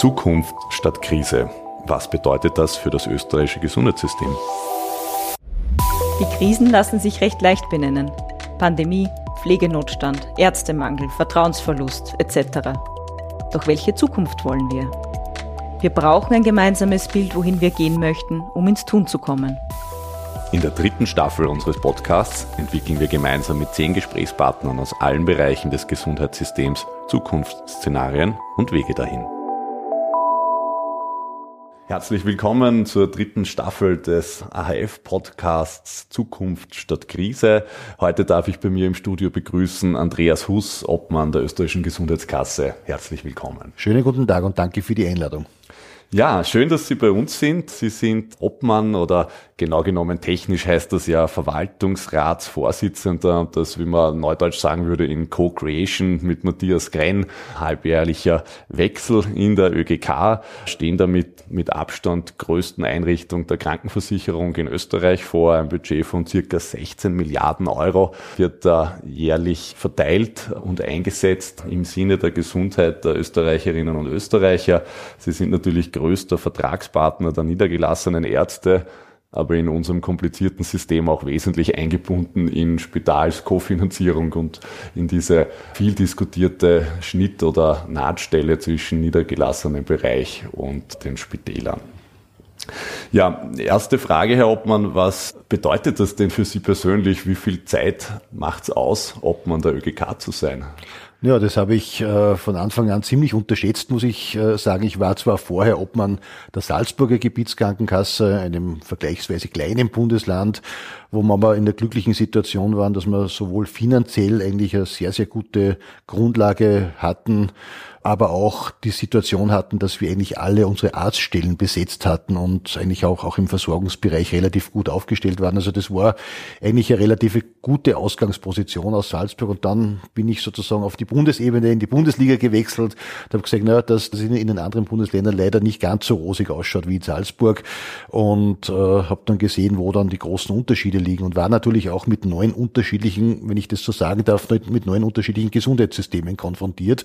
Zukunft statt Krise. Was bedeutet das für das österreichische Gesundheitssystem? Die Krisen lassen sich recht leicht benennen. Pandemie, Pflegenotstand, Ärztemangel, Vertrauensverlust etc. Doch welche Zukunft wollen wir? Wir brauchen ein gemeinsames Bild, wohin wir gehen möchten, um ins Tun zu kommen. In der dritten Staffel unseres Podcasts entwickeln wir gemeinsam mit zehn Gesprächspartnern aus allen Bereichen des Gesundheitssystems Zukunftsszenarien und Wege dahin. Herzlich willkommen zur dritten Staffel des AHF-Podcasts Zukunft statt Krise. Heute darf ich bei mir im Studio begrüßen Andreas Huss, Obmann der österreichischen Gesundheitskasse. Herzlich willkommen. Schönen guten Tag und danke für die Einladung. Ja, schön, dass Sie bei uns sind. Sie sind Obmann oder genau genommen technisch heißt das ja Verwaltungsratsvorsitzender und das, wie man neudeutsch sagen würde, in Co-Creation mit Matthias Grenn, halbjährlicher Wechsel in der ÖGK, stehen damit mit Abstand größten Einrichtung der Krankenversicherung in Österreich vor. Ein Budget von circa 16 Milliarden Euro wird da jährlich verteilt und eingesetzt im Sinne der Gesundheit der Österreicherinnen und Österreicher. Sie sind natürlich größter Vertragspartner der niedergelassenen Ärzte, aber in unserem komplizierten System auch wesentlich eingebunden in Spitalskofinanzierung und in diese viel diskutierte Schnitt- oder Nahtstelle zwischen niedergelassenem Bereich und den Spitälern. Ja, erste Frage, Herr Obmann, was bedeutet das denn für Sie persönlich? Wie viel Zeit macht es aus, Obmann der ÖGK zu sein? Ja, das habe ich äh, von Anfang an ziemlich unterschätzt, muss ich äh, sagen. Ich war zwar vorher Obmann der Salzburger Gebietskrankenkasse, einem vergleichsweise kleinen Bundesland, wo wir aber in der glücklichen Situation waren, dass wir sowohl finanziell eigentlich eine sehr, sehr gute Grundlage hatten, aber auch die Situation hatten, dass wir eigentlich alle unsere Arztstellen besetzt hatten und eigentlich auch, auch im Versorgungsbereich relativ gut aufgestellt waren. Also das war eigentlich eine relativ gute Ausgangsposition aus Salzburg und dann bin ich sozusagen auf die Bundesebene in die Bundesliga gewechselt und habe gesagt, naja, dass das in, in den anderen Bundesländern leider nicht ganz so rosig ausschaut wie in Salzburg und äh, habe dann gesehen, wo dann die großen Unterschiede liegen und war natürlich auch mit neun unterschiedlichen, wenn ich das so sagen darf, mit neun unterschiedlichen Gesundheitssystemen konfrontiert.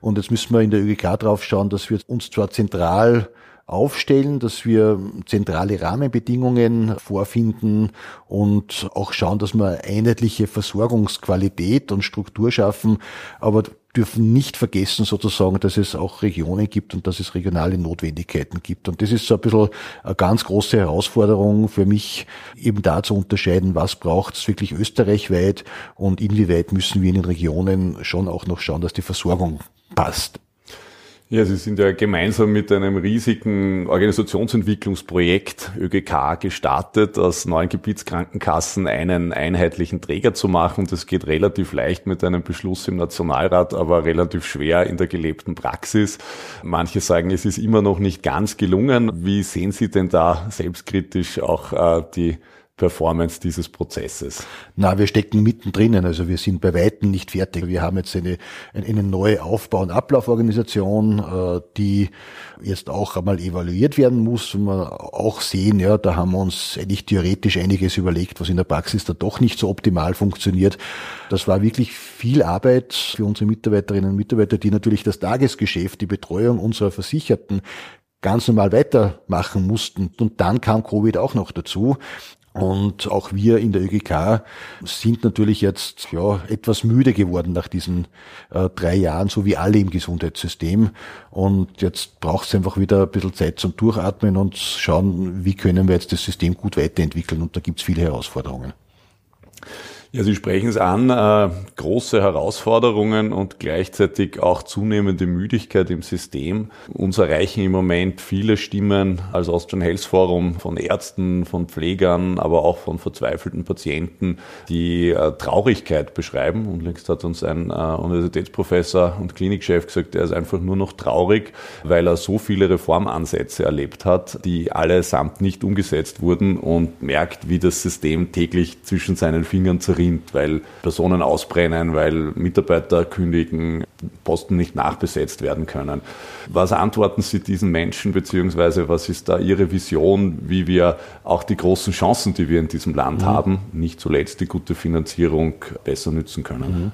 Und jetzt müssen wir in der ÖGK drauf schauen, dass wir uns zwar zentral aufstellen, dass wir zentrale Rahmenbedingungen vorfinden und auch schauen, dass wir einheitliche Versorgungsqualität und Struktur schaffen, aber dürfen nicht vergessen sozusagen, dass es auch Regionen gibt und dass es regionale Notwendigkeiten gibt. Und das ist so ein bisschen eine ganz große Herausforderung für mich, eben da zu unterscheiden, was braucht es wirklich österreichweit und inwieweit müssen wir in den Regionen schon auch noch schauen, dass die Versorgung passt. Ja, Sie sind ja gemeinsam mit einem riesigen Organisationsentwicklungsprojekt ÖGK gestartet, aus neuen Gebietskrankenkassen einen einheitlichen Träger zu machen. Das geht relativ leicht mit einem Beschluss im Nationalrat, aber relativ schwer in der gelebten Praxis. Manche sagen, es ist immer noch nicht ganz gelungen. Wie sehen Sie denn da selbstkritisch auch äh, die Performance dieses Prozesses? Na, wir stecken mittendrin, also wir sind bei Weitem nicht fertig. Wir haben jetzt eine, eine neue Aufbau- und Ablauforganisation, äh, die jetzt auch einmal evaluiert werden muss und wir auch sehen, ja, da haben wir uns eigentlich theoretisch einiges überlegt, was in der Praxis da doch nicht so optimal funktioniert. Das war wirklich viel Arbeit für unsere Mitarbeiterinnen und Mitarbeiter, die natürlich das Tagesgeschäft, die Betreuung unserer Versicherten ganz normal weitermachen mussten. Und dann kam Covid auch noch dazu. Und auch wir in der ÖGK sind natürlich jetzt ja etwas müde geworden nach diesen äh, drei Jahren, so wie alle im Gesundheitssystem. Und jetzt braucht es einfach wieder ein bisschen Zeit zum Durchatmen und schauen, wie können wir jetzt das System gut weiterentwickeln. Und da gibt es viele Herausforderungen. Ja, Sie sprechen es an, äh, große Herausforderungen und gleichzeitig auch zunehmende Müdigkeit im System. Uns erreichen im Moment viele Stimmen als Austrian Health Forum von Ärzten, von Pflegern, aber auch von verzweifelten Patienten, die äh, Traurigkeit beschreiben. Und längst hat uns ein äh, Universitätsprofessor und Klinikchef gesagt, er ist einfach nur noch traurig, weil er so viele Reformansätze erlebt hat, die allesamt nicht umgesetzt wurden und merkt, wie das System täglich zwischen seinen Fingern zerrinnt rinnt, weil Personen ausbrennen, weil Mitarbeiter kündigen. Posten nicht nachbesetzt werden können. Was antworten Sie diesen Menschen, beziehungsweise was ist da Ihre Vision, wie wir auch die großen Chancen, die wir in diesem Land mhm. haben, nicht zuletzt die gute Finanzierung besser nützen können? Mhm.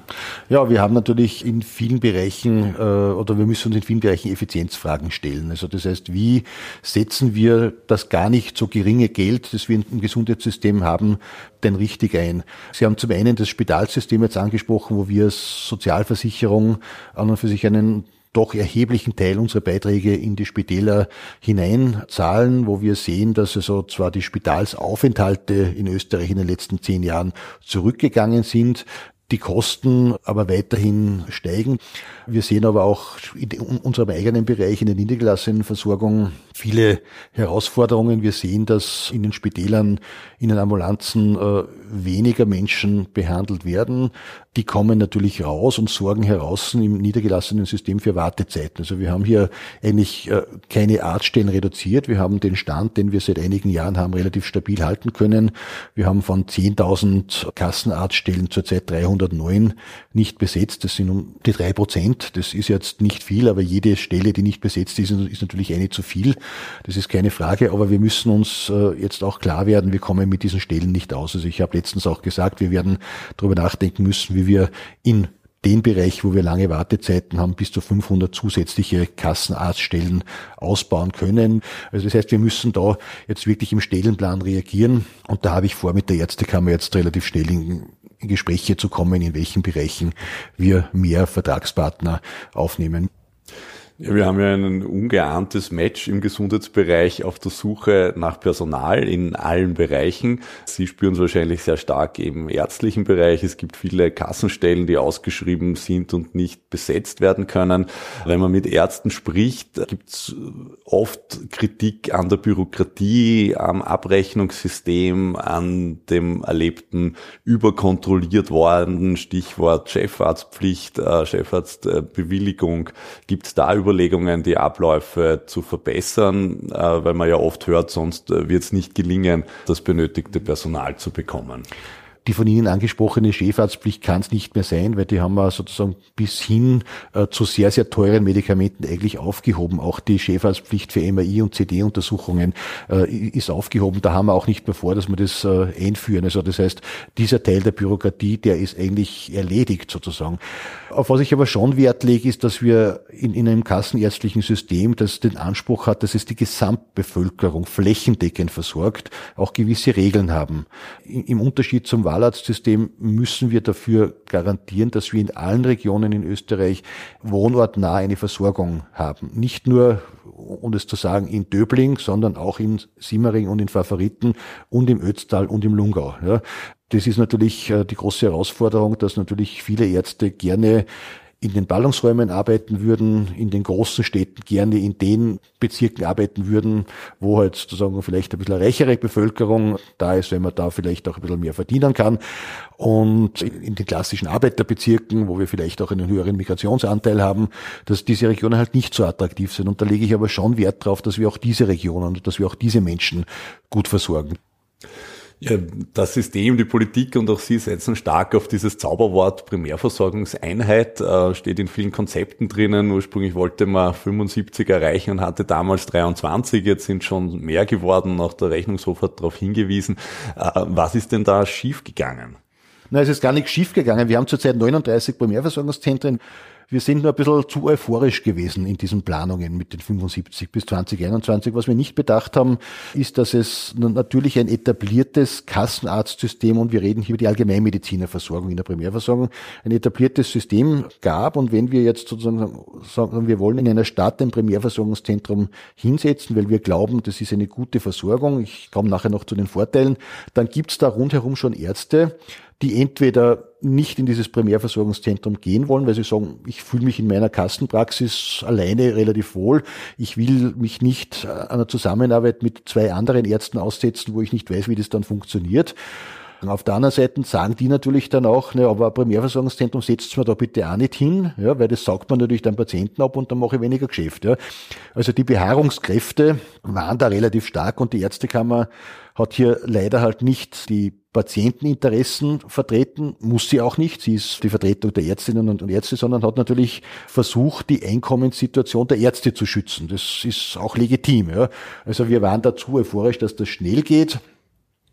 Ja, wir haben natürlich in vielen Bereichen äh, oder wir müssen uns in vielen Bereichen Effizienzfragen stellen. Also das heißt, wie setzen wir das gar nicht so geringe Geld, das wir im Gesundheitssystem haben, denn richtig ein? Sie haben zum einen das Spitalsystem jetzt angesprochen, wo wir als Sozialversicherung an und für sich einen doch erheblichen Teil unserer Beiträge in die Spitäler hineinzahlen, wo wir sehen, dass also zwar die Spitalsaufenthalte in Österreich in den letzten zehn Jahren zurückgegangen sind, die Kosten aber weiterhin steigen. Wir sehen aber auch in unserem eigenen Bereich, in der niedergelassenen Versorgung, viele Herausforderungen. Wir sehen, dass in den Spitälern, in den Ambulanzen äh, weniger Menschen behandelt werden. Die kommen natürlich raus und sorgen heraus im niedergelassenen System für Wartezeiten. Also wir haben hier eigentlich äh, keine Arztstellen reduziert. Wir haben den Stand, den wir seit einigen Jahren haben, relativ stabil halten können. Wir haben von 10.000 Kassenarztstellen zurzeit 309 nicht besetzt. Das sind um die drei Prozent. Das ist jetzt nicht viel, aber jede Stelle, die nicht besetzt ist, ist natürlich eine zu viel. Das ist keine Frage, aber wir müssen uns äh, jetzt auch klar werden, wir kommen mit diesen Stellen nicht aus. Also ich habe letztens auch gesagt, wir werden darüber nachdenken müssen, wie wir in den Bereich, wo wir lange Wartezeiten haben, bis zu 500 zusätzliche Kassenarztstellen ausbauen können. Also das heißt, wir müssen da jetzt wirklich im Stellenplan reagieren. Und da habe ich vor, mit der Ärztekammer jetzt relativ schnell in, in Gespräche zu kommen, in welchen Bereichen wir mehr Vertragspartner aufnehmen. Ja, wir haben ja ein ungeahntes Match im Gesundheitsbereich auf der Suche nach Personal in allen Bereichen. Sie spüren es wahrscheinlich sehr stark im ärztlichen Bereich. Es gibt viele Kassenstellen, die ausgeschrieben sind und nicht besetzt werden können. Wenn man mit Ärzten spricht, gibt es oft Kritik an der Bürokratie, am Abrechnungssystem, an dem erlebten überkontrolliert worden, Stichwort Chefarztpflicht, äh, Chefarztbewilligung. Gibt es da Überlegungen, die Abläufe zu verbessern, äh, weil man ja oft hört, sonst äh, wird es nicht gelingen, das benötigte Personal zu bekommen. Die von Ihnen angesprochene Chefarztpflicht kann es nicht mehr sein, weil die haben wir sozusagen bis hin äh, zu sehr, sehr teuren Medikamenten eigentlich aufgehoben. Auch die Chefarztpflicht für MRI und CD-Untersuchungen äh, ist aufgehoben. Da haben wir auch nicht mehr vor, dass wir das äh, einführen. Also das heißt, dieser Teil der Bürokratie, der ist eigentlich erledigt sozusagen. Auf was ich aber schon Wert lege, ist, dass wir in, in einem kassenärztlichen System, das den Anspruch hat, dass es die Gesamtbevölkerung flächendeckend versorgt, auch gewisse Regeln haben. Im Unterschied zum Wahlarztsystem müssen wir dafür garantieren, dass wir in allen Regionen in Österreich wohnortnah eine Versorgung haben. Nicht nur, um es zu sagen, in Döbling, sondern auch in Simmering und in Favoriten und im Ötztal und im Lungau. Ja. Das ist natürlich äh, die große Herausforderung, dass natürlich viele Ärzte gerne in den Ballungsräumen arbeiten würden, in den großen Städten gerne in den Bezirken arbeiten würden, wo halt sozusagen vielleicht ein bisschen reichere Bevölkerung da ist, wenn man da vielleicht auch ein bisschen mehr verdienen kann. Und in den klassischen Arbeiterbezirken, wo wir vielleicht auch einen höheren Migrationsanteil haben, dass diese Regionen halt nicht so attraktiv sind. Und da lege ich aber schon Wert darauf, dass wir auch diese Regionen, dass wir auch diese Menschen gut versorgen. Das System, die Politik und auch Sie setzen stark auf dieses Zauberwort Primärversorgungseinheit, äh, steht in vielen Konzepten drinnen. Ursprünglich wollte man 75 erreichen und hatte damals 23, jetzt sind schon mehr geworden, auch der Rechnungshof hat darauf hingewiesen. Äh, was ist denn da schiefgegangen? Na, es ist gar nichts schiefgegangen. Wir haben zurzeit 39 Primärversorgungszentren. Wir sind nur ein bisschen zu euphorisch gewesen in diesen Planungen mit den 75 bis 2021. Was wir nicht bedacht haben, ist, dass es natürlich ein etabliertes Kassenarztsystem und wir reden hier über die Allgemeinmedizinerversorgung in der Primärversorgung, ein etabliertes System gab und wenn wir jetzt sozusagen sagen, wir wollen in einer Stadt ein Primärversorgungszentrum hinsetzen, weil wir glauben, das ist eine gute Versorgung, ich komme nachher noch zu den Vorteilen, dann gibt es da rundherum schon Ärzte, die entweder nicht in dieses Primärversorgungszentrum gehen wollen, weil sie sagen, ich fühle mich in meiner Kassenpraxis alleine relativ wohl. Ich will mich nicht einer Zusammenarbeit mit zwei anderen Ärzten aussetzen, wo ich nicht weiß, wie das dann funktioniert. Machen. Auf der anderen Seite sagen die natürlich dann auch, ne, aber ein Primärversorgungszentrum setzt man da bitte auch nicht hin, ja, weil das saugt man natürlich dann Patienten ab und dann mache ich weniger Geschäft. Ja. Also die Beharrungskräfte waren da relativ stark und die Ärztekammer hat hier leider halt nicht die Patienteninteressen vertreten, muss sie auch nicht. Sie ist die Vertretung der Ärztinnen und Ärzte, sondern hat natürlich versucht, die Einkommenssituation der Ärzte zu schützen. Das ist auch legitim. Ja. Also wir waren dazu euphorisch, dass das schnell geht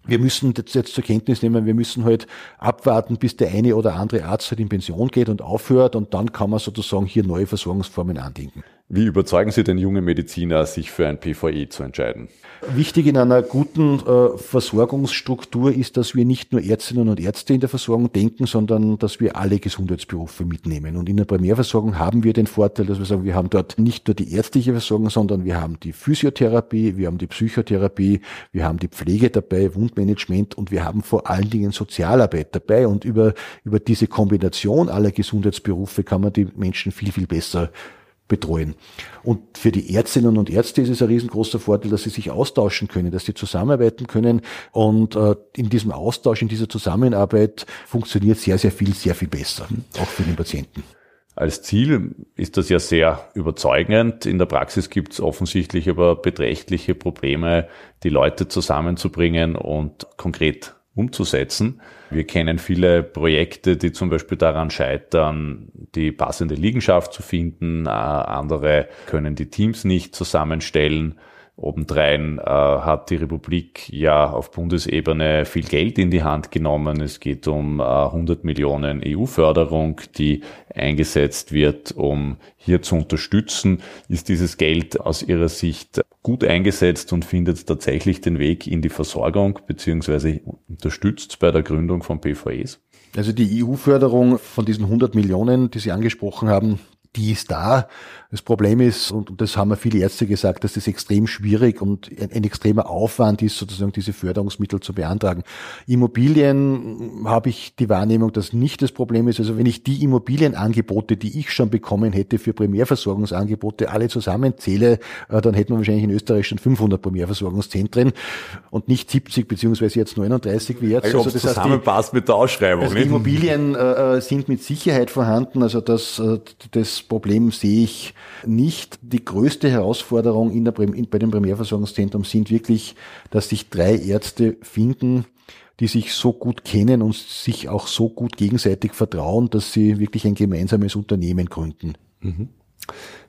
wir müssen das jetzt zur Kenntnis nehmen, wir müssen halt abwarten, bis der eine oder andere Arzt halt in Pension geht und aufhört und dann kann man sozusagen hier neue Versorgungsformen andenken. Wie überzeugen Sie den jungen Mediziner, sich für ein PVE zu entscheiden? Wichtig in einer guten äh, Versorgungsstruktur ist, dass wir nicht nur Ärztinnen und Ärzte in der Versorgung denken, sondern dass wir alle Gesundheitsberufe mitnehmen. Und in der Primärversorgung haben wir den Vorteil, dass wir sagen, wir haben dort nicht nur die ärztliche Versorgung, sondern wir haben die Physiotherapie, wir haben die Psychotherapie, wir haben die Pflege dabei, Wundmanagement und wir haben vor allen Dingen Sozialarbeit dabei. Und über, über diese Kombination aller Gesundheitsberufe kann man die Menschen viel, viel besser betreuen. Und für die Ärztinnen und Ärzte ist es ein riesengroßer Vorteil, dass sie sich austauschen können, dass sie zusammenarbeiten können. Und äh, in diesem Austausch, in dieser Zusammenarbeit funktioniert sehr, sehr viel, sehr viel besser, auch für den Patienten. Als Ziel ist das ja sehr überzeugend. In der Praxis gibt es offensichtlich aber beträchtliche Probleme, die Leute zusammenzubringen und konkret umzusetzen. Wir kennen viele Projekte, die zum Beispiel daran scheitern, die passende Liegenschaft zu finden. Äh, andere können die Teams nicht zusammenstellen. Obendrein äh, hat die Republik ja auf Bundesebene viel Geld in die Hand genommen. Es geht um äh, 100 Millionen EU-Förderung, die eingesetzt wird, um hier zu unterstützen. Ist dieses Geld aus Ihrer Sicht gut eingesetzt und findet tatsächlich den Weg in die Versorgung beziehungsweise unterstützt bei der Gründung von PVEs? Also die EU-Förderung von diesen 100 Millionen, die Sie angesprochen haben, die ist da. Das Problem ist, und das haben mir viele Ärzte gesagt, dass das extrem schwierig und ein, ein, extremer Aufwand ist, sozusagen diese Förderungsmittel zu beantragen. Immobilien habe ich die Wahrnehmung, dass nicht das Problem ist. Also wenn ich die Immobilienangebote, die ich schon bekommen hätte für Primärversorgungsangebote, alle zusammenzähle, äh, dann hätten wir wahrscheinlich in Österreich schon 500 Primärversorgungszentren und nicht 70 beziehungsweise jetzt 39 wie jetzt. Also, also das zusammenpasst heißt, die, mit der Ausschreibung. Also Immobilien äh, äh, sind mit Sicherheit vorhanden. Also das, äh, das Problem sehe ich nicht. Die größte Herausforderung in der, in, bei dem Primärversorgungszentrum sind wirklich, dass sich drei Ärzte finden, die sich so gut kennen und sich auch so gut gegenseitig vertrauen, dass sie wirklich ein gemeinsames Unternehmen gründen. Mhm.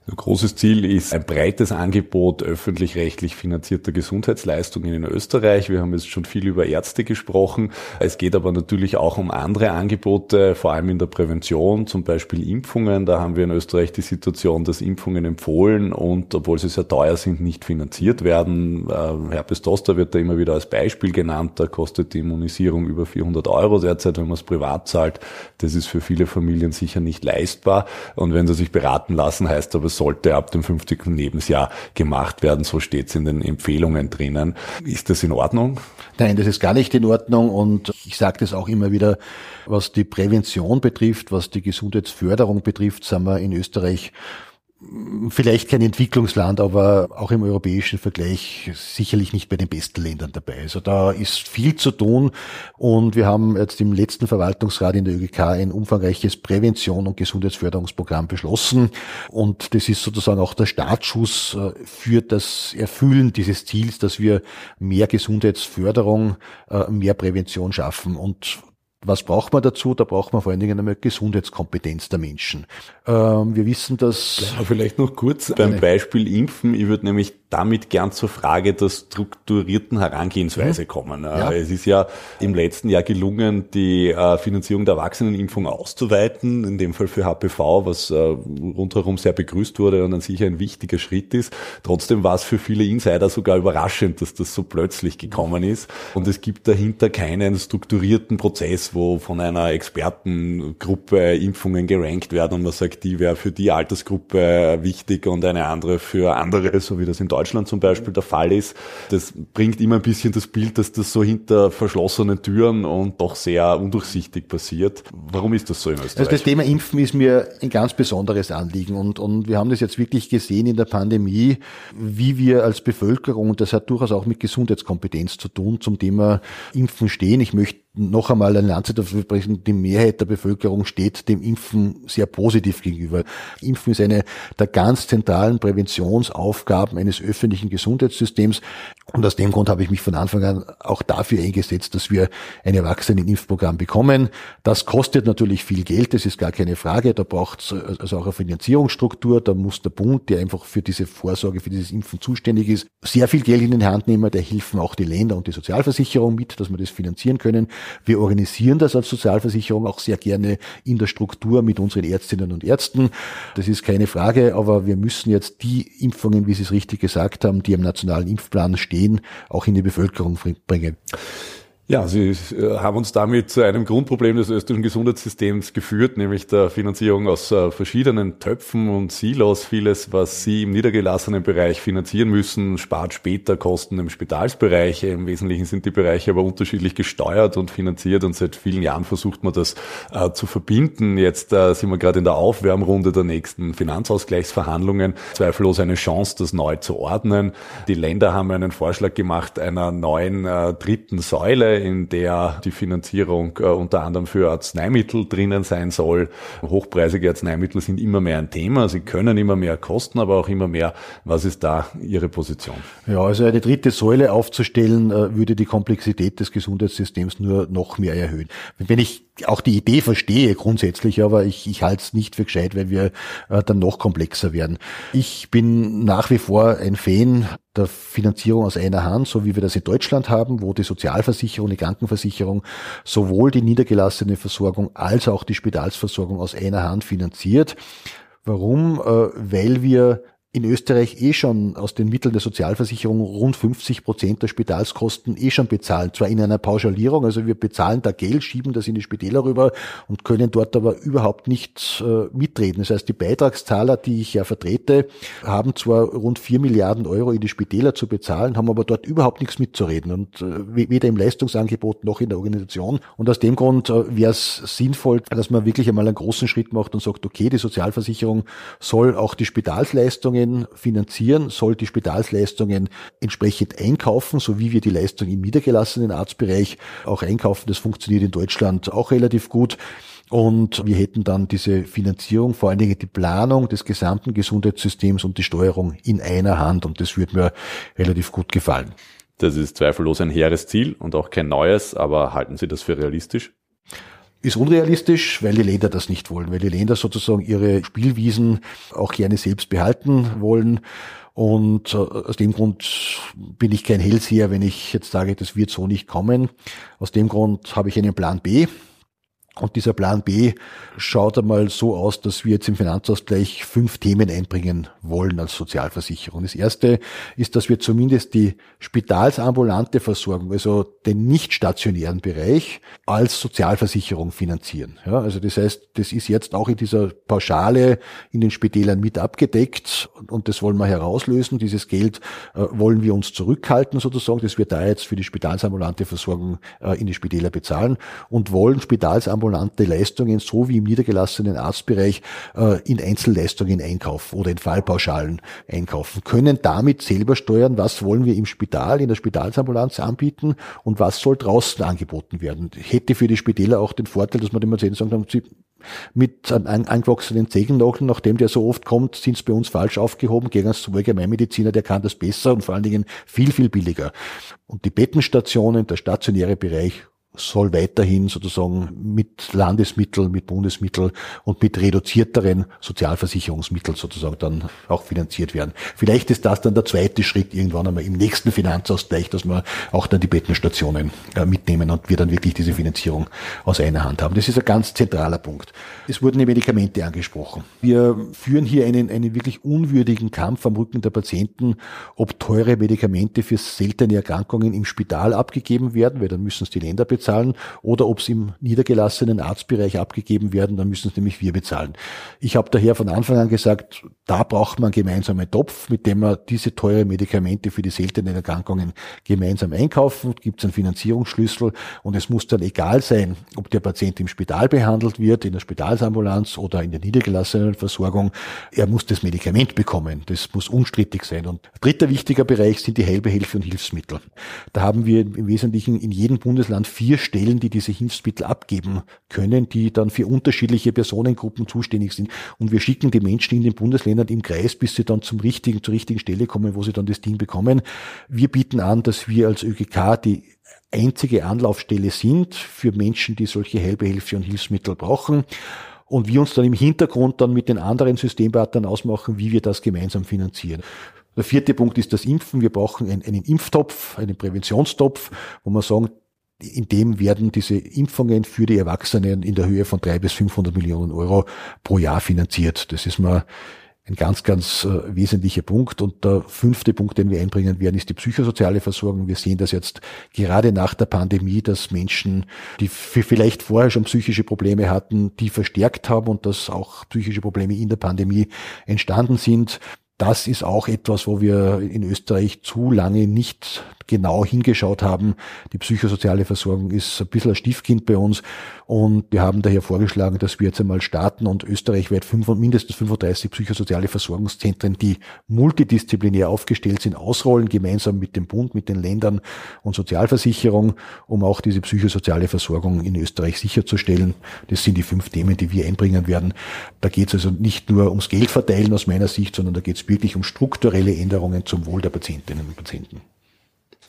Ein großes Ziel ist ein breites Angebot öffentlich-rechtlich finanzierter Gesundheitsleistungen in Österreich. Wir haben jetzt schon viel über Ärzte gesprochen. Es geht aber natürlich auch um andere Angebote, vor allem in der Prävention, zum Beispiel Impfungen. Da haben wir in Österreich die Situation, dass Impfungen empfohlen und obwohl sie sehr teuer sind, nicht finanziert werden. Äh, Herpes Zoster wird da immer wieder als Beispiel genannt. Da kostet die Immunisierung über 400 Euro derzeit, wenn man es privat zahlt. Das ist für viele Familien sicher nicht leistbar. Und wenn sie sich beraten lassen, heißt aber, sollte ab dem 50. Lebensjahr gemacht werden. So steht es in den Empfehlungen drinnen. Ist das in Ordnung? Nein, das ist gar nicht in Ordnung und ich sage das auch immer wieder, was die Prävention betrifft, was die Gesundheitsförderung betrifft, sind wir in Österreich vielleicht kein Entwicklungsland, aber auch im europäischen Vergleich sicherlich nicht bei den besten Ländern dabei. Also da ist viel zu tun. Und wir haben jetzt im letzten Verwaltungsrat in der ÖGK ein umfangreiches Prävention- und Gesundheitsförderungsprogramm beschlossen. Und das ist sozusagen auch der Startschuss äh, für das Erfüllen dieses Ziels, dass wir mehr Gesundheitsförderung, äh, mehr Prävention schaffen. Und was braucht man dazu? Da braucht man vor allen Dingen einmal Gesundheitskompetenz der Menschen. Ähm, wir wissen, dass... Ja, vielleicht noch kurz beim Beispiel Impfen. Ich würde nämlich damit gern zur Frage der strukturierten Herangehensweise mhm. kommen. Ja. Es ist ja im letzten Jahr gelungen, die äh, Finanzierung der Erwachsenenimpfung auszuweiten, in dem Fall für HPV, was äh, rundherum sehr begrüßt wurde und dann sicher ein wichtiger Schritt ist. Trotzdem war es für viele Insider sogar überraschend, dass das so plötzlich gekommen ist. Und es gibt dahinter keinen strukturierten Prozess, wo von einer Expertengruppe Impfungen gerankt werden und man sagt, die wäre für die Altersgruppe wichtig und eine andere für andere, so wie das in Deutschland Deutschland zum Beispiel der Fall ist. Das bringt immer ein bisschen das Bild, dass das so hinter verschlossenen Türen und doch sehr undurchsichtig passiert. Warum ist das so in Österreich? Also das Thema Impfen ist mir ein ganz besonderes Anliegen und, und wir haben das jetzt wirklich gesehen in der Pandemie, wie wir als Bevölkerung, das hat durchaus auch mit Gesundheitskompetenz zu tun, zum Thema Impfen stehen. Ich möchte noch einmal eine Lanze dafür sprechen, die Mehrheit der Bevölkerung steht dem Impfen sehr positiv gegenüber. Impfen ist eine der ganz zentralen Präventionsaufgaben eines öffentlichen Gesundheitssystems. Und aus dem Grund habe ich mich von Anfang an auch dafür eingesetzt, dass wir ein Erwachsenen-Impfprogramm bekommen. Das kostet natürlich viel Geld, das ist gar keine Frage. Da braucht es also auch eine Finanzierungsstruktur. Da muss der Bund, der einfach für diese Vorsorge, für dieses Impfen zuständig ist, sehr viel Geld in den Hand nehmen. Da helfen auch die Länder und die Sozialversicherung mit, dass wir das finanzieren können. Wir organisieren das als Sozialversicherung auch sehr gerne in der Struktur mit unseren Ärztinnen und Ärzten. Das ist keine Frage, aber wir müssen jetzt die Impfungen, wie Sie es richtig gesagt haben, die am nationalen Impfplan stehen, auch in die Bevölkerung bringen. Ja, Sie äh, haben uns damit zu einem Grundproblem des österreichischen Gesundheitssystems geführt, nämlich der Finanzierung aus äh, verschiedenen Töpfen und Silos. Vieles, was Sie im niedergelassenen Bereich finanzieren müssen, spart später Kosten im Spitalsbereich. Im Wesentlichen sind die Bereiche aber unterschiedlich gesteuert und finanziert und seit vielen Jahren versucht man das äh, zu verbinden. Jetzt sind wir gerade in der Aufwärmrunde der nächsten Finanzausgleichsverhandlungen. Zweifellos eine Chance, das neu zu ordnen. Die Länder haben einen Vorschlag gemacht einer neuen dritten Säule in der die Finanzierung äh, unter anderem für Arzneimittel drinnen sein soll. Hochpreisige Arzneimittel sind immer mehr ein Thema. Sie können immer mehr kosten, aber auch immer mehr. Was ist da Ihre Position? Ja, also eine dritte Säule aufzustellen, äh, würde die Komplexität des Gesundheitssystems nur noch mehr erhöhen. Wenn ich auch die Idee verstehe grundsätzlich, aber ich, ich halte es nicht für gescheit, weil wir äh, dann noch komplexer werden. Ich bin nach wie vor ein Fan der Finanzierung aus einer Hand, so wie wir das in Deutschland haben, wo die Sozialversicherung, die Krankenversicherung sowohl die niedergelassene Versorgung als auch die Spitalsversorgung aus einer Hand finanziert. Warum? Äh, weil wir in Österreich eh schon aus den Mitteln der Sozialversicherung rund 50 Prozent der Spitalskosten eh schon bezahlen. Zwar in einer Pauschalierung, also wir bezahlen da Geld, schieben das in die Spitäler rüber und können dort aber überhaupt nicht äh, mitreden. Das heißt, die Beitragszahler, die ich ja vertrete, haben zwar rund vier Milliarden Euro in die Spitäler zu bezahlen, haben aber dort überhaupt nichts mitzureden und äh, weder im Leistungsangebot noch in der Organisation. Und aus dem Grund äh, wäre es sinnvoll, dass man wirklich einmal einen großen Schritt macht und sagt, okay, die Sozialversicherung soll auch die Spitalsleistungen Leistungen finanzieren, soll die Spitalsleistungen entsprechend einkaufen, so wie wir die Leistung im niedergelassenen Arztbereich auch einkaufen. Das funktioniert in Deutschland auch relativ gut. Und wir hätten dann diese Finanzierung, vor allen Dingen die Planung des gesamten Gesundheitssystems und die Steuerung in einer Hand. Und das würde mir relativ gut gefallen. Das ist zweifellos ein hehres Ziel und auch kein neues, aber halten Sie das für realistisch? Ist unrealistisch, weil die Länder das nicht wollen, weil die Länder sozusagen ihre Spielwiesen auch gerne selbst behalten wollen. Und äh, aus dem Grund bin ich kein Hellseher, wenn ich jetzt sage, das wird so nicht kommen. Aus dem Grund habe ich einen Plan B. Und dieser Plan B schaut einmal so aus, dass wir jetzt im Finanzausgleich fünf Themen einbringen wollen als Sozialversicherung. Das erste ist, dass wir zumindest die spitalsambulante Versorgung, also den nicht stationären Bereich, als Sozialversicherung finanzieren. Ja, also das heißt, das ist jetzt auch in dieser Pauschale in den Spitälern mit abgedeckt und das wollen wir herauslösen. Dieses Geld äh, wollen wir uns zurückhalten sozusagen, das wir da jetzt für die spitalsambulante Versorgung äh, in die Spitäler bezahlen und wollen spitalsambulante ambulante Leistungen so wie im niedergelassenen Arztbereich äh, in Einzelleistungen einkaufen oder in Fallpauschalen einkaufen, können damit selber steuern, was wollen wir im Spital, in der Spitalsambulanz anbieten und was soll draußen angeboten werden. Hätte für die Spitäler auch den Vorteil, dass man dem Patienten sagen sie mit angewachsenen Zehennagel, nachdem der so oft kommt, sind es bei uns falsch aufgehoben. Gegen einen Allgemeinmediziner, der kann das besser und vor allen Dingen viel, viel billiger. Und die Bettenstationen, der stationäre Bereich soll weiterhin sozusagen mit Landesmitteln, mit Bundesmitteln und mit reduzierteren Sozialversicherungsmitteln sozusagen dann auch finanziert werden. Vielleicht ist das dann der zweite Schritt irgendwann einmal im nächsten Finanzausgleich, dass wir auch dann die Bettenstationen äh, mitnehmen und wir dann wirklich diese Finanzierung aus einer Hand haben. Das ist ein ganz zentraler Punkt. Es wurden die Medikamente angesprochen. Wir führen hier einen, einen wirklich unwürdigen Kampf am Rücken der Patienten, ob teure Medikamente für seltene Erkrankungen im Spital abgegeben werden, weil dann müssen es die Länder bezahlen bezahlen oder ob es im niedergelassenen Arztbereich abgegeben werden, dann müssen es nämlich wir bezahlen. Ich habe daher von Anfang an gesagt, da braucht man gemeinsam einen Topf, mit dem man diese teure Medikamente für die seltenen Erkrankungen gemeinsam einkaufen, gibt es einen Finanzierungsschlüssel und es muss dann egal sein, ob der Patient im Spital behandelt wird, in der Spitalsambulanz oder in der niedergelassenen Versorgung, er muss das Medikament bekommen. Das muss unstrittig sein. Und dritter wichtiger Bereich sind die Heilbehelfe und Hilfsmittel. Da haben wir im Wesentlichen in jedem Bundesland vier wir Stellen, die diese Hilfsmittel abgeben können, die dann für unterschiedliche Personengruppen zuständig sind. Und wir schicken die Menschen in den Bundesländern im Kreis, bis sie dann zum richtigen, zur richtigen Stelle kommen, wo sie dann das Ding bekommen. Wir bieten an, dass wir als ÖGK die einzige Anlaufstelle sind für Menschen, die solche Heilbehelfe und Hilfsmittel brauchen und wir uns dann im Hintergrund dann mit den anderen Systempartnern ausmachen, wie wir das gemeinsam finanzieren. Der vierte Punkt ist das Impfen. Wir brauchen einen, einen Impftopf, einen Präventionstopf, wo wir sagen, in dem werden diese Impfungen für die Erwachsenen in der Höhe von drei bis 500 Millionen Euro pro Jahr finanziert. Das ist mal ein ganz, ganz äh, wesentlicher Punkt. Und der fünfte Punkt, den wir einbringen werden, ist die psychosoziale Versorgung. Wir sehen das jetzt gerade nach der Pandemie, dass Menschen, die vielleicht vorher schon psychische Probleme hatten, die verstärkt haben und dass auch psychische Probleme in der Pandemie entstanden sind. Das ist auch etwas, wo wir in Österreich zu lange nicht genau hingeschaut haben. Die psychosoziale Versorgung ist ein bisschen ein Stiefkind bei uns und wir haben daher vorgeschlagen, dass wir jetzt einmal starten und österreichweit fünf, mindestens 35 psychosoziale Versorgungszentren, die multidisziplinär aufgestellt sind, ausrollen, gemeinsam mit dem Bund, mit den Ländern und Sozialversicherung, um auch diese psychosoziale Versorgung in Österreich sicherzustellen. Das sind die fünf Themen, die wir einbringen werden. Da geht es also nicht nur ums Geld verteilen aus meiner Sicht, sondern da geht es wirklich um strukturelle Änderungen zum Wohl der Patientinnen und Patienten.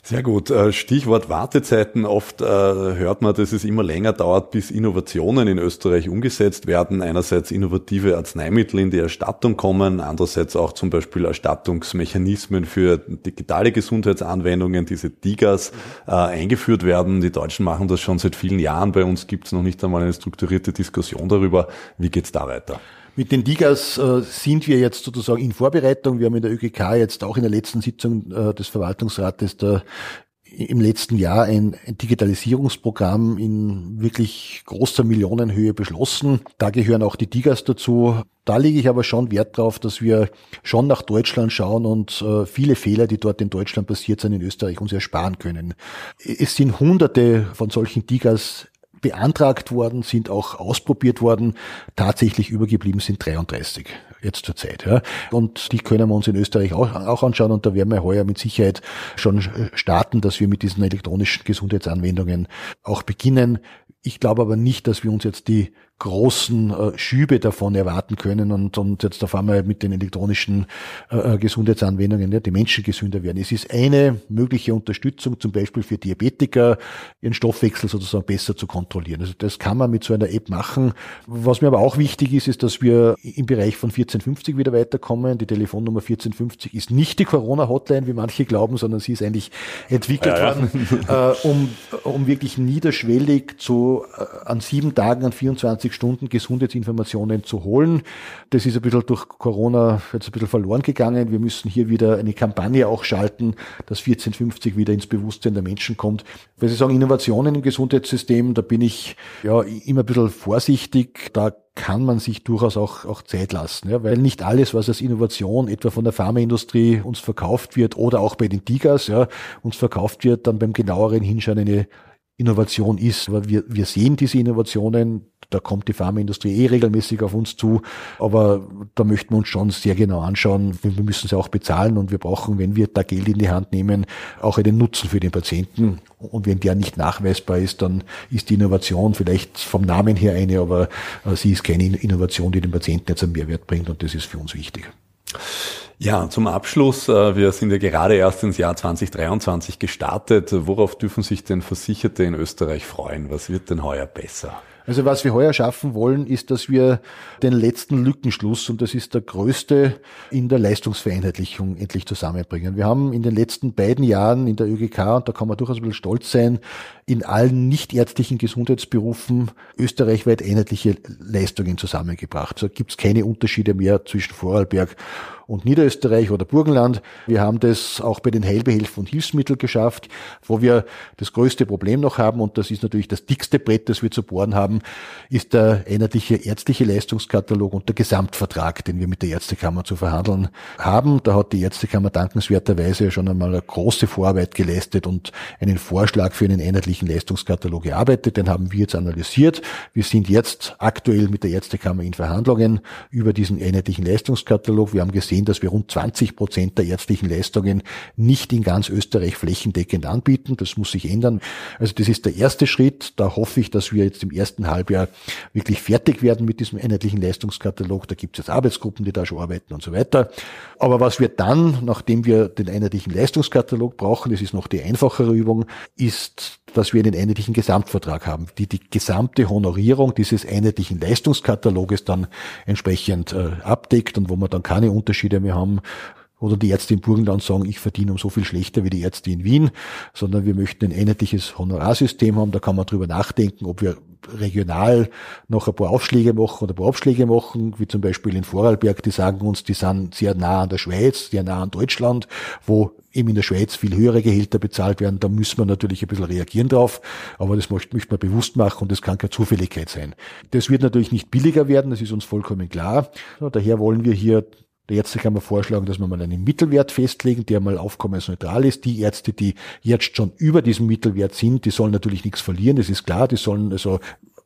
Sehr gut. Äh, Stichwort Wartezeiten. Oft äh, hört man, dass es immer länger dauert, bis Innovationen in Österreich umgesetzt werden. Einerseits innovative Arzneimittel in die Erstattung kommen, andererseits auch zum Beispiel Erstattungsmechanismen für digitale Gesundheitsanwendungen, diese DIGAs, äh, eingeführt werden. Die Deutschen machen das schon seit vielen Jahren. Bei uns gibt es noch nicht einmal eine strukturierte Diskussion darüber. Wie geht's da weiter? Mit den Digas äh, sind wir jetzt sozusagen in Vorbereitung. Wir haben in der ÖGK jetzt auch in der letzten Sitzung äh, des Verwaltungsrates da im letzten Jahr ein, Digitalisierungsprogramm in wirklich großer Millionenhöhe beschlossen. Da gehören auch die Digas dazu. Da lege ich aber schon Wert darauf, dass wir schon nach Deutschland schauen und äh, viele Fehler, die dort in Deutschland passiert sind, in Österreich uns ersparen können. Es sind hunderte von solchen Digas beantragt worden, sind auch ausprobiert worden. Tatsächlich übergeblieben sind 33 jetzt zur Zeit. Ja. Und die können wir uns in Österreich auch, auch anschauen und da werden wir heuer mit Sicherheit schon starten, dass wir mit diesen elektronischen Gesundheitsanwendungen auch beginnen. Ich glaube aber nicht, dass wir uns jetzt die großen äh, Schübe davon erwarten können und, und jetzt auf einmal mit den elektronischen äh, äh, Gesundheitsanwendungen ja, die Menschen gesünder werden. Es ist eine mögliche Unterstützung, zum Beispiel für Diabetiker, ihren Stoffwechsel sozusagen besser zu kontrollieren. Also das kann man mit so einer App machen. Was mir aber auch wichtig ist, ist, dass wir im Bereich von 1450 wieder weiterkommen. Die Telefonnummer 1450 ist nicht die Corona-Hotline, wie manche glauben, sondern sie ist eigentlich entwickelt ja, worden, ja. äh, um, um wirklich niederschwellig zu an sieben Tagen, an 24 24 Stunden Gesundheitsinformationen zu holen. Das ist ein bisschen durch Corona jetzt ein bisschen verloren gegangen. Wir müssen hier wieder eine Kampagne auch schalten, dass 1450 wieder ins Bewusstsein der Menschen kommt. Weil Sie sagen, Innovationen im Gesundheitssystem, da bin ich ja immer ein bisschen vorsichtig. Da kann man sich durchaus auch, auch Zeit lassen, ja, weil nicht alles, was als Innovation etwa von der Pharmaindustrie uns verkauft wird oder auch bei den Tigas ja, uns verkauft wird, dann beim genaueren Hinschauen eine Innovation ist. Aber wir, wir sehen diese Innovationen, da kommt die Pharmaindustrie eh regelmäßig auf uns zu, aber da möchten wir uns schon sehr genau anschauen. Wir müssen sie auch bezahlen und wir brauchen, wenn wir da Geld in die Hand nehmen, auch einen Nutzen für den Patienten. Und wenn der nicht nachweisbar ist, dann ist die Innovation vielleicht vom Namen her eine, aber äh, sie ist keine Innovation, die dem Patienten jetzt einen Mehrwert bringt und das ist für uns wichtig. Ja, zum Abschluss, äh, wir sind ja gerade erst ins Jahr 2023 gestartet. Worauf dürfen sich denn Versicherte in Österreich freuen? Was wird denn heuer besser? Also was wir heuer schaffen wollen, ist, dass wir den letzten Lückenschluss, und das ist der größte, in der Leistungsvereinheitlichung endlich zusammenbringen. Wir haben in den letzten beiden Jahren in der ÖGK, und da kann man durchaus ein bisschen stolz sein, in allen nichtärztlichen Gesundheitsberufen österreichweit einheitliche Leistungen zusammengebracht. So gibt es keine Unterschiede mehr zwischen Vorarlberg und Niederösterreich oder Burgenland. Wir haben das auch bei den Heilbehelfen und Hilfsmitteln geschafft, wo wir das größte Problem noch haben, und das ist natürlich das dickste Brett, das wir zu bohren haben, ist der einheitliche ärztliche Leistungskatalog und der Gesamtvertrag, den wir mit der Ärztekammer zu verhandeln haben. Da hat die Ärztekammer dankenswerterweise schon einmal eine große Vorarbeit geleistet und einen Vorschlag für einen einheitlichen Leistungskatalog erarbeitet. Den haben wir jetzt analysiert. Wir sind jetzt aktuell mit der Ärztekammer in Verhandlungen über diesen einheitlichen Leistungskatalog. Wir haben gesehen, sehen, dass wir rund 20 Prozent der ärztlichen Leistungen nicht in ganz Österreich flächendeckend anbieten. Das muss sich ändern. Also das ist der erste Schritt. Da hoffe ich, dass wir jetzt im ersten Halbjahr wirklich fertig werden mit diesem einheitlichen Leistungskatalog. Da gibt es jetzt Arbeitsgruppen, die da schon arbeiten und so weiter. Aber was wir dann, nachdem wir den einheitlichen Leistungskatalog brauchen, das ist noch die einfachere Übung, ist dass wir einen einheitlichen Gesamtvertrag haben, die die gesamte Honorierung dieses einheitlichen Leistungskataloges dann entsprechend äh, abdeckt und wo wir dann keine Unterschiede mehr haben, oder die Ärzte im Burgenland sagen, ich verdiene um so viel schlechter wie die Ärzte in Wien, sondern wir möchten ein einheitliches Honorarsystem haben. Da kann man drüber nachdenken, ob wir regional noch ein paar Aufschläge machen oder ein paar Abschläge machen, wie zum Beispiel in Vorarlberg, die sagen uns, die sind sehr nah an der Schweiz, sehr nah an Deutschland, wo eben in der Schweiz viel höhere Gehälter bezahlt werden. Da müssen wir natürlich ein bisschen reagieren drauf, aber das möchte man bewusst machen und das kann keine Zufälligkeit sein. Das wird natürlich nicht billiger werden, das ist uns vollkommen klar. daher wollen wir hier der Ärzte kann man vorschlagen, dass wir mal einen Mittelwert festlegen, der mal aufkommensneutral ist. Die Ärzte, die jetzt schon über diesem Mittelwert sind, die sollen natürlich nichts verlieren, das ist klar. Die sollen also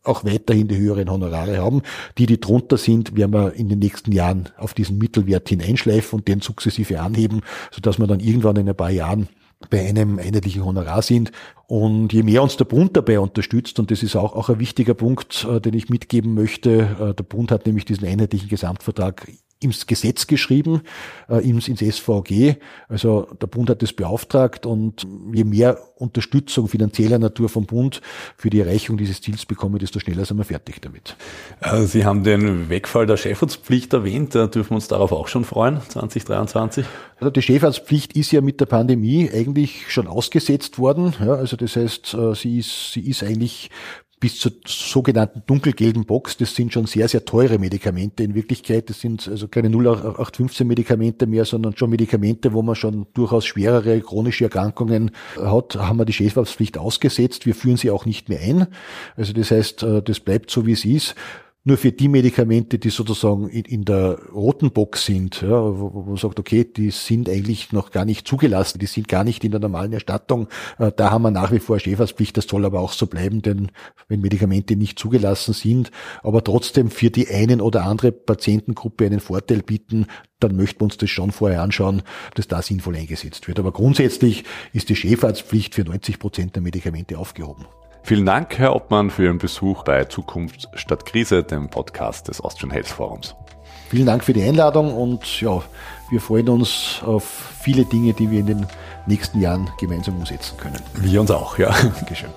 auch weiterhin die höheren Honorare haben. Die, die drunter sind, werden wir in den nächsten Jahren auf diesen Mittelwert hineinschleifen und den sukzessive anheben, sodass wir dann irgendwann in ein paar Jahren bei einem einheitlichen Honorar sind. Und je mehr uns der Bund dabei unterstützt, und das ist auch, auch ein wichtiger Punkt, äh, den ich mitgeben möchte, äh, der Bund hat nämlich diesen einheitlichen Gesamtvertrag ins Gesetz geschrieben, äh, ins, ins SVG. Also der Bund hat das beauftragt und je mehr Unterstützung finanzieller Natur vom Bund für die Erreichung dieses Ziels bekommen, desto schneller sind wir fertig damit. Äh, Sie haben den Wegfall der Chefarztpflicht erwähnt. Da dürfen wir uns darauf auch schon freuen, 2023? Also die Chefarztpflicht ist ja mit der Pandemie eigentlich schon ausgesetzt worden. Ja, also das heißt, äh, sie ist, sie ist eigentlich bis zur sogenannten dunkelgelben Box. Das sind schon sehr, sehr teure Medikamente in Wirklichkeit. Das sind also keine 0815 Medikamente mehr, sondern schon Medikamente, wo man schon durchaus schwerere chronische Erkrankungen hat, haben wir die Schäferpflicht ausgesetzt. Wir führen sie auch nicht mehr ein. Also das heißt, äh, das bleibt so, wie es ist nur für die Medikamente, die sozusagen in, in der roten Box sind, ja, wo, wo, man sagt, okay, die sind eigentlich noch gar nicht zugelassen, die sind gar nicht in der normalen Erstattung. Äh, da haben wir nach wie vor Schäferspflicht, das soll aber auch so bleiben, denn wenn Medikamente nicht zugelassen sind, aber trotzdem für die einen oder andere Patientengruppe einen Vorteil bieten, dann möchten wir uns das schon vorher anschauen, dass da sinnvoll eingesetzt wird. Aber grundsätzlich ist die Schäfarztpflicht für 90 Prozent der Medikamente aufgehoben. Vielen Dank, Herr Obmann, für Ihren Besuch bei Zukunft statt Krise, dem Podcast des Austrian Health Forums. Vielen Dank für die Einladung und ja, wir freuen uns auf viele Dinge, die wir in den nächsten Jahren gemeinsam umsetzen können. Wir uns auch, ja. Dankeschön.